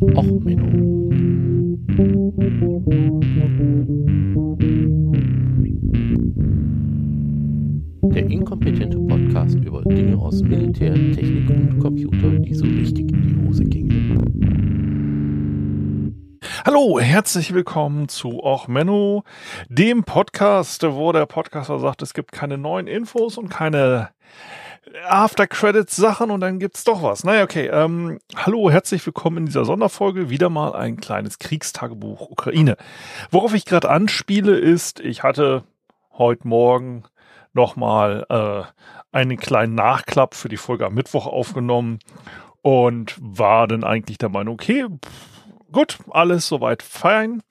Och, Menno. Der inkompetente Podcast über Dinge aus Militär, Technik und Computer, die so richtig in die Hose gingen. Hallo, herzlich willkommen zu Och Menno, dem Podcast, wo der Podcaster sagt, es gibt keine neuen Infos und keine After Credits Sachen und dann gibt's doch was. Naja, okay. Ähm, hallo, herzlich willkommen in dieser Sonderfolge. Wieder mal ein kleines Kriegstagebuch Ukraine. Worauf ich gerade anspiele ist, ich hatte heute Morgen nochmal äh, einen kleinen Nachklapp für die Folge am Mittwoch aufgenommen und war dann eigentlich der Meinung, okay, pff, gut, alles soweit fein.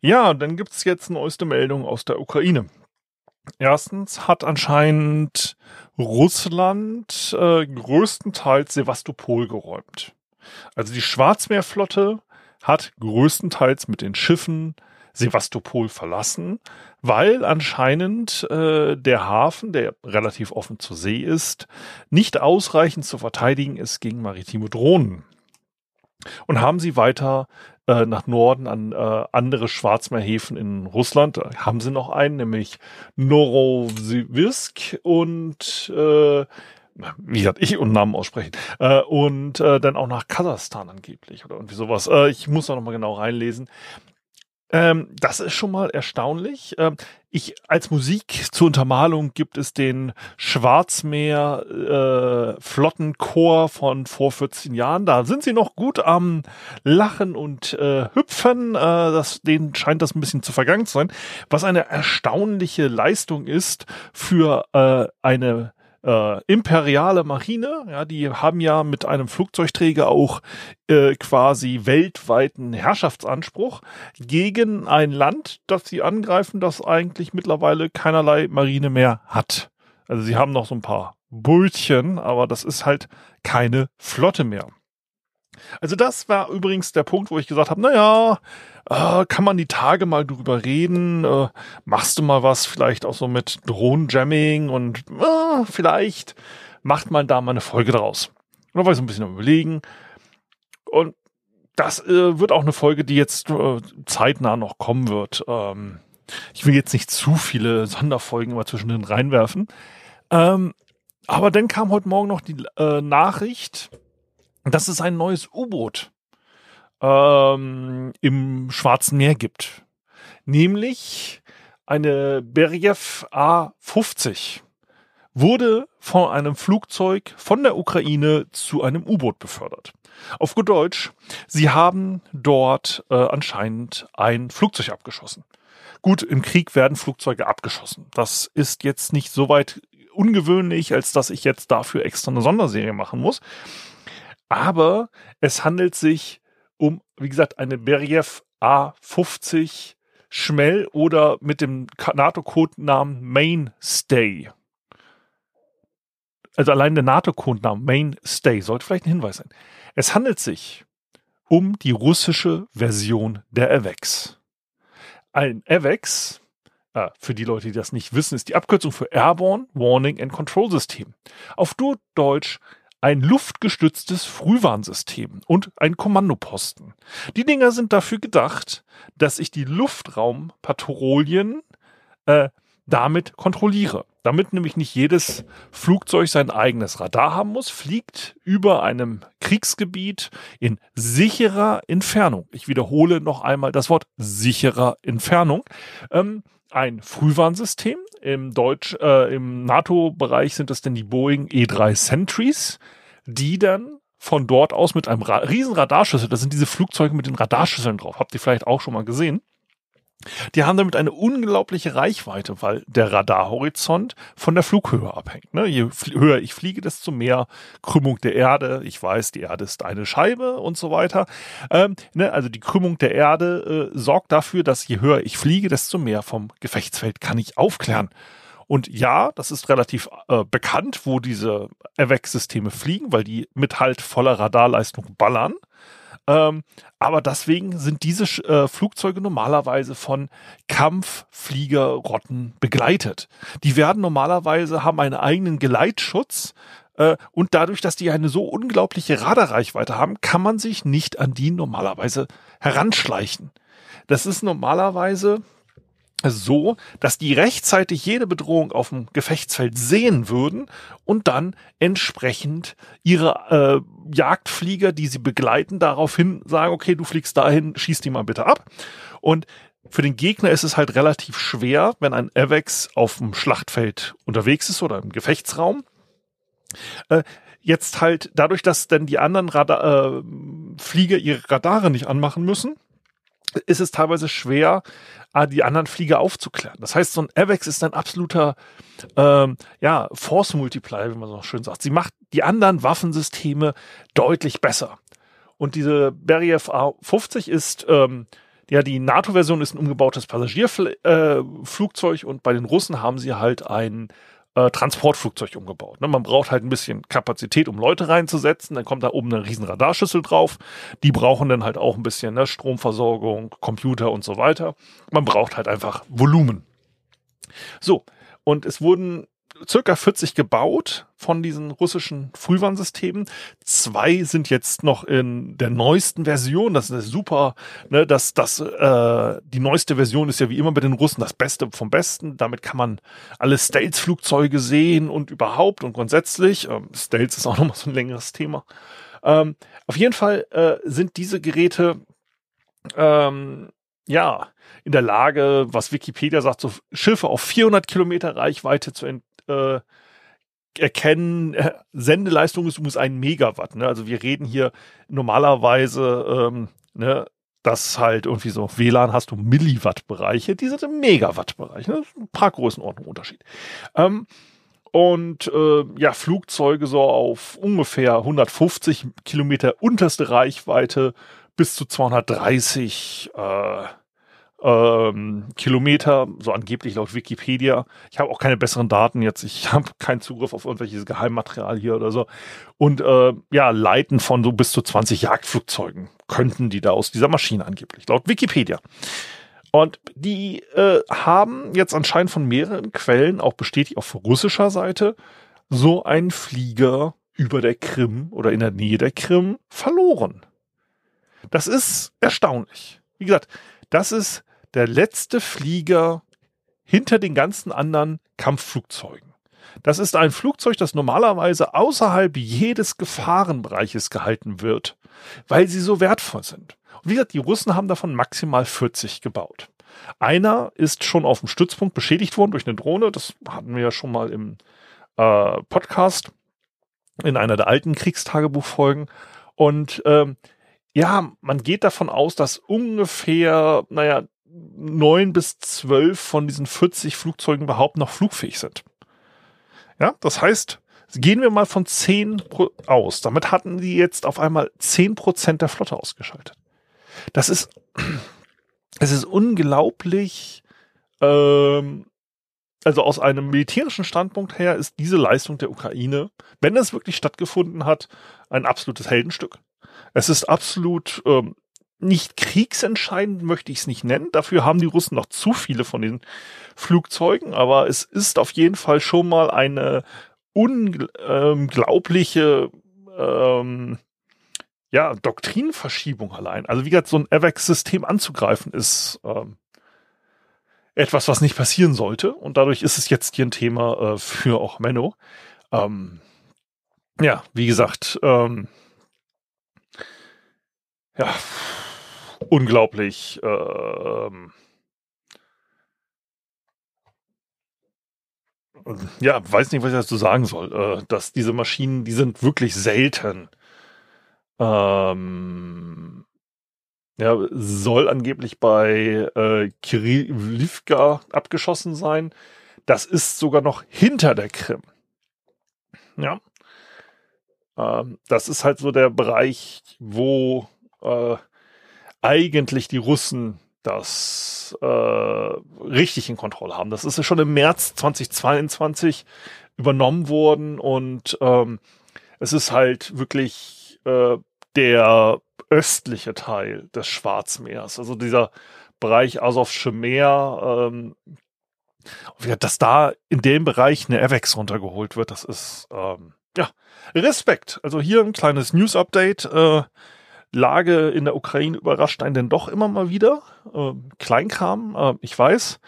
Ja, dann gibt's jetzt neueste Meldung aus der Ukraine. Erstens hat anscheinend Russland äh, größtenteils Sevastopol geräumt. Also die Schwarzmeerflotte hat größtenteils mit den Schiffen Sevastopol verlassen, weil anscheinend äh, der Hafen, der relativ offen zur See ist, nicht ausreichend zu verteidigen ist gegen maritime Drohnen. Und haben sie weiter äh, nach Norden an äh, andere Schwarzmeerhäfen in Russland. Da haben sie noch einen, nämlich Novosibirsk und äh, wie gesagt, ich und Namen aussprechen. Äh, und äh, dann auch nach Kasachstan angeblich oder irgendwie sowas. Äh, ich muss da nochmal genau reinlesen. Ähm, das ist schon mal erstaunlich. Ähm, ich als Musik zur Untermalung gibt es den Schwarzmeer äh, Flottenchor von vor 14 Jahren. Da sind sie noch gut am Lachen und äh, Hüpfen. Äh, das, denen scheint das ein bisschen zu vergangen zu sein. Was eine erstaunliche Leistung ist für äh, eine äh, imperiale Marine, ja, die haben ja mit einem Flugzeugträger auch äh, quasi weltweiten Herrschaftsanspruch gegen ein Land, das sie angreifen, das eigentlich mittlerweile keinerlei Marine mehr hat. Also sie haben noch so ein paar Brötchen, aber das ist halt keine Flotte mehr. Also das war übrigens der Punkt, wo ich gesagt habe, naja, äh, kann man die Tage mal drüber reden? Äh, machst du mal was vielleicht auch so mit Drohnenjamming und äh, vielleicht macht man da mal eine Folge draus. Und da war ich so ein bisschen am überlegen. Und das äh, wird auch eine Folge, die jetzt äh, zeitnah noch kommen wird. Ähm, ich will jetzt nicht zu viele Sonderfolgen immer zwischendrin reinwerfen. Ähm, aber dann kam heute Morgen noch die äh, Nachricht, dass es ein neues U-Boot ähm, im Schwarzen Meer gibt. Nämlich eine Berjev A50 wurde von einem Flugzeug von der Ukraine zu einem U-Boot befördert. Auf gut Deutsch, sie haben dort äh, anscheinend ein Flugzeug abgeschossen. Gut, im Krieg werden Flugzeuge abgeschossen. Das ist jetzt nicht so weit ungewöhnlich, als dass ich jetzt dafür extra eine Sonderserie machen muss. Aber es handelt sich um, wie gesagt, eine Beriev A50 Schmell oder mit dem NATO-Codenamen Mainstay. Also allein der NATO-Codenamen Mainstay sollte vielleicht ein Hinweis sein. Es handelt sich um die russische Version der AVEX. Ein AVEX, äh, für die Leute, die das nicht wissen, ist die Abkürzung für Airborne Warning and Control System. Auf Deutsch ein luftgestütztes Frühwarnsystem und ein Kommandoposten. Die Dinger sind dafür gedacht, dass ich die Luftraumpatrouillen äh, damit kontrolliere. Damit nämlich nicht jedes Flugzeug sein eigenes Radar haben muss, fliegt über einem Kriegsgebiet in sicherer Entfernung. Ich wiederhole noch einmal das Wort sicherer Entfernung. Ähm, ein Frühwarnsystem. Im Deutsch, äh, im NATO-Bereich sind es denn die Boeing E3 Sentries, die dann von dort aus mit einem Ra riesen Radarschüssel, das sind diese Flugzeuge mit den Radarschüsseln drauf, habt ihr vielleicht auch schon mal gesehen, die haben damit eine unglaubliche Reichweite, weil der Radarhorizont von der Flughöhe abhängt. Ne? Je höher ich fliege, desto mehr Krümmung der Erde. Ich weiß, die Erde ist eine Scheibe und so weiter. Ähm, ne? Also die Krümmung der Erde äh, sorgt dafür, dass je höher ich fliege, desto mehr vom Gefechtsfeld kann ich aufklären. Und ja, das ist relativ äh, bekannt, wo diese AVEX-Systeme fliegen, weil die mit halt voller Radarleistung ballern. Ähm, aber deswegen sind diese äh, Flugzeuge normalerweise von Kampffliegerrotten begleitet. Die werden normalerweise, haben einen eigenen Geleitschutz Äh, und dadurch, dass die eine so unglaubliche Radarreichweite haben, kann man sich nicht an die normalerweise heranschleichen. Das ist normalerweise so, dass die rechtzeitig jede Bedrohung auf dem Gefechtsfeld sehen würden und dann entsprechend ihre äh, Jagdflieger, die sie begleiten, daraufhin sagen, okay, du fliegst dahin, schieß die mal bitte ab. Und für den Gegner ist es halt relativ schwer, wenn ein AVEX auf dem Schlachtfeld unterwegs ist oder im Gefechtsraum. Äh, jetzt halt dadurch, dass dann die anderen Radar, äh, Flieger ihre Radare nicht anmachen müssen, ist es teilweise schwer, äh, die anderen Flieger aufzuklären. Das heißt, so ein AVEX ist ein absoluter ähm, ja, Force Multiplier, wie man so schön sagt. Sie macht die anderen Waffensysteme deutlich besser. Und diese Beriev A50 ist ähm, ja, die NATO-Version ist ein umgebautes Passagierflugzeug äh, und bei den Russen haben sie halt ein äh, Transportflugzeug umgebaut. Ne? Man braucht halt ein bisschen Kapazität, um Leute reinzusetzen. Dann kommt da oben eine riesen Radarschüssel drauf. Die brauchen dann halt auch ein bisschen ne? Stromversorgung, Computer und so weiter. Man braucht halt einfach Volumen. So, und es wurden circa 40 gebaut von diesen russischen Frühwarnsystemen. Zwei sind jetzt noch in der neuesten Version. Das ist super. Ne, das, das, äh, die neueste Version ist ja wie immer bei den Russen das Beste vom Besten. Damit kann man alle Stealth-Flugzeuge sehen und überhaupt und grundsätzlich. Ähm, Stealth ist auch nochmal so ein längeres Thema. Ähm, auf jeden Fall äh, sind diese Geräte ähm, ja, in der Lage, was Wikipedia sagt, so Schiffe auf 400 Kilometer Reichweite zu äh, erkennen, äh, Sendeleistung ist übrigens ein Megawatt. Ne? Also wir reden hier normalerweise, ähm, ne, dass halt irgendwie so WLAN hast du Milliwatt-Bereiche, die sind im Megawatt-Bereich. Ne? Ein paar Größenordnungen Unterschied. Ähm, und äh, ja, Flugzeuge so auf ungefähr 150 Kilometer unterste Reichweite bis zu 230 äh, ähm, Kilometer, so angeblich laut Wikipedia. Ich habe auch keine besseren Daten jetzt. Ich habe keinen Zugriff auf irgendwelches Geheimmaterial hier oder so. Und äh, ja, leiten von so bis zu 20 Jagdflugzeugen könnten die da aus dieser Maschine angeblich, laut Wikipedia. Und die äh, haben jetzt anscheinend von mehreren Quellen auch bestätigt auf russischer Seite so einen Flieger über der Krim oder in der Nähe der Krim verloren. Das ist erstaunlich. Wie gesagt, das ist der letzte Flieger hinter den ganzen anderen Kampfflugzeugen. Das ist ein Flugzeug, das normalerweise außerhalb jedes Gefahrenbereiches gehalten wird, weil sie so wertvoll sind. Und wie gesagt, die Russen haben davon maximal 40 gebaut. Einer ist schon auf dem Stützpunkt beschädigt worden durch eine Drohne. Das hatten wir ja schon mal im äh, Podcast in einer der alten Kriegstagebuchfolgen. Und ähm, ja, man geht davon aus, dass ungefähr, naja, neun bis zwölf von diesen 40 Flugzeugen überhaupt noch flugfähig sind. Ja, das heißt, gehen wir mal von zehn aus. Damit hatten die jetzt auf einmal zehn Prozent der Flotte ausgeschaltet. Das ist, es ist unglaublich, ähm, also aus einem militärischen Standpunkt her ist diese Leistung der Ukraine, wenn es wirklich stattgefunden hat, ein absolutes Heldenstück. Es ist absolut ähm, nicht kriegsentscheidend, möchte ich es nicht nennen. Dafür haben die Russen noch zu viele von den Flugzeugen, aber es ist auf jeden Fall schon mal eine unglaubliche ähm, ja, Doktrinverschiebung allein. Also wie gesagt, so ein AVAX-System anzugreifen ist ähm, etwas, was nicht passieren sollte. Und dadurch ist es jetzt hier ein Thema äh, für auch Menno. Ähm, ja, wie gesagt, ähm, ja, unglaublich ähm, ja, weiß nicht, was ich dazu sagen soll. Äh, dass diese Maschinen, die sind wirklich selten. Ähm, ja, soll angeblich bei äh, Kirillivka abgeschossen sein. Das ist sogar noch hinter der Krim. Ja. Ähm, das ist halt so der Bereich, wo äh, eigentlich die Russen das äh, richtig in Kontrolle haben. Das ist ja schon im März 2022 übernommen worden und ähm, es ist halt wirklich äh, der östliche Teil des Schwarzmeers, also dieser Bereich Asowsche Meer, ähm, dass da in dem Bereich eine AVEX runtergeholt wird, das ist ähm, ja, Respekt. Also hier ein kleines News-Update. Äh, Lage in der Ukraine überrascht einen denn doch immer mal wieder. Äh, Kleinkram, äh, ich weiß.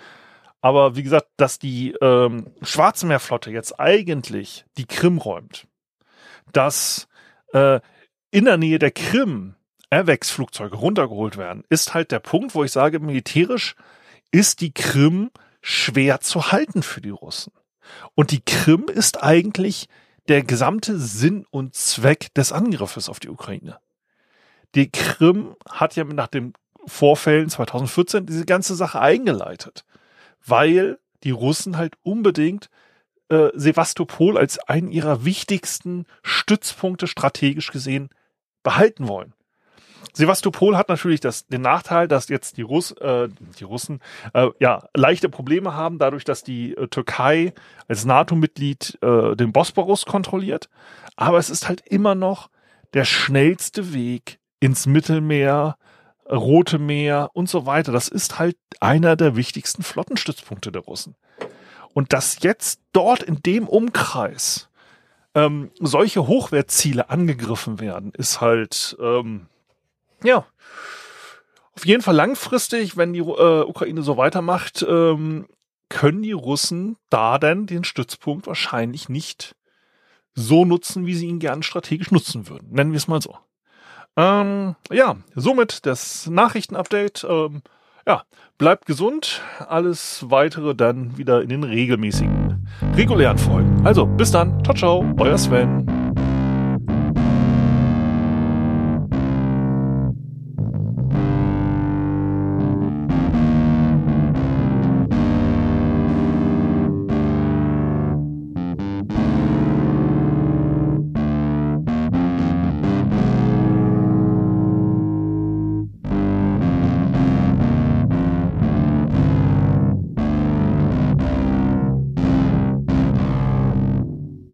Aber wie gesagt, dass die ähm, Schwarzmeerflotte jetzt eigentlich die Krim räumt, dass äh, in der Nähe der Krim Airwax-Flugzeuge runtergeholt werden, ist halt der Punkt, wo ich sage, militärisch ist die Krim schwer zu halten für die Russen. Und die Krim ist eigentlich der gesamte Sinn und Zweck des Angriffes auf die Ukraine. Die Krim hat ja nach den Vorfällen 2014 diese ganze Sache eingeleitet weil die Russen halt unbedingt äh, Sevastopol als einen ihrer wichtigsten Stützpunkte strategisch gesehen behalten wollen. Sevastopol hat natürlich das, den Nachteil, dass jetzt die, Russ, äh, die Russen äh, ja leichte Probleme haben, dadurch, dass die äh, Türkei als NATO-Mitglied äh, den Bosporus kontrolliert. Aber es ist halt immer noch der schnellste Weg ins Mittelmeer, Rote Meer und so weiter. Das ist halt einer der wichtigsten Flottenstützpunkte der Russen. Und dass jetzt dort in dem Umkreis ähm, solche Hochwertziele angegriffen werden, ist halt, ähm, ja, auf jeden Fall langfristig, wenn die äh, Ukraine so weitermacht, ähm, können die Russen da denn den Stützpunkt wahrscheinlich nicht so nutzen, wie sie ihn gern strategisch nutzen würden. Nennen wir es mal so. Ähm, ja, somit das Nachrichtenupdate. Ähm, ja, bleibt gesund. Alles weitere dann wieder in den regelmäßigen, regulären Folgen. Also, bis dann. Ciao, ciao. Euer Sven.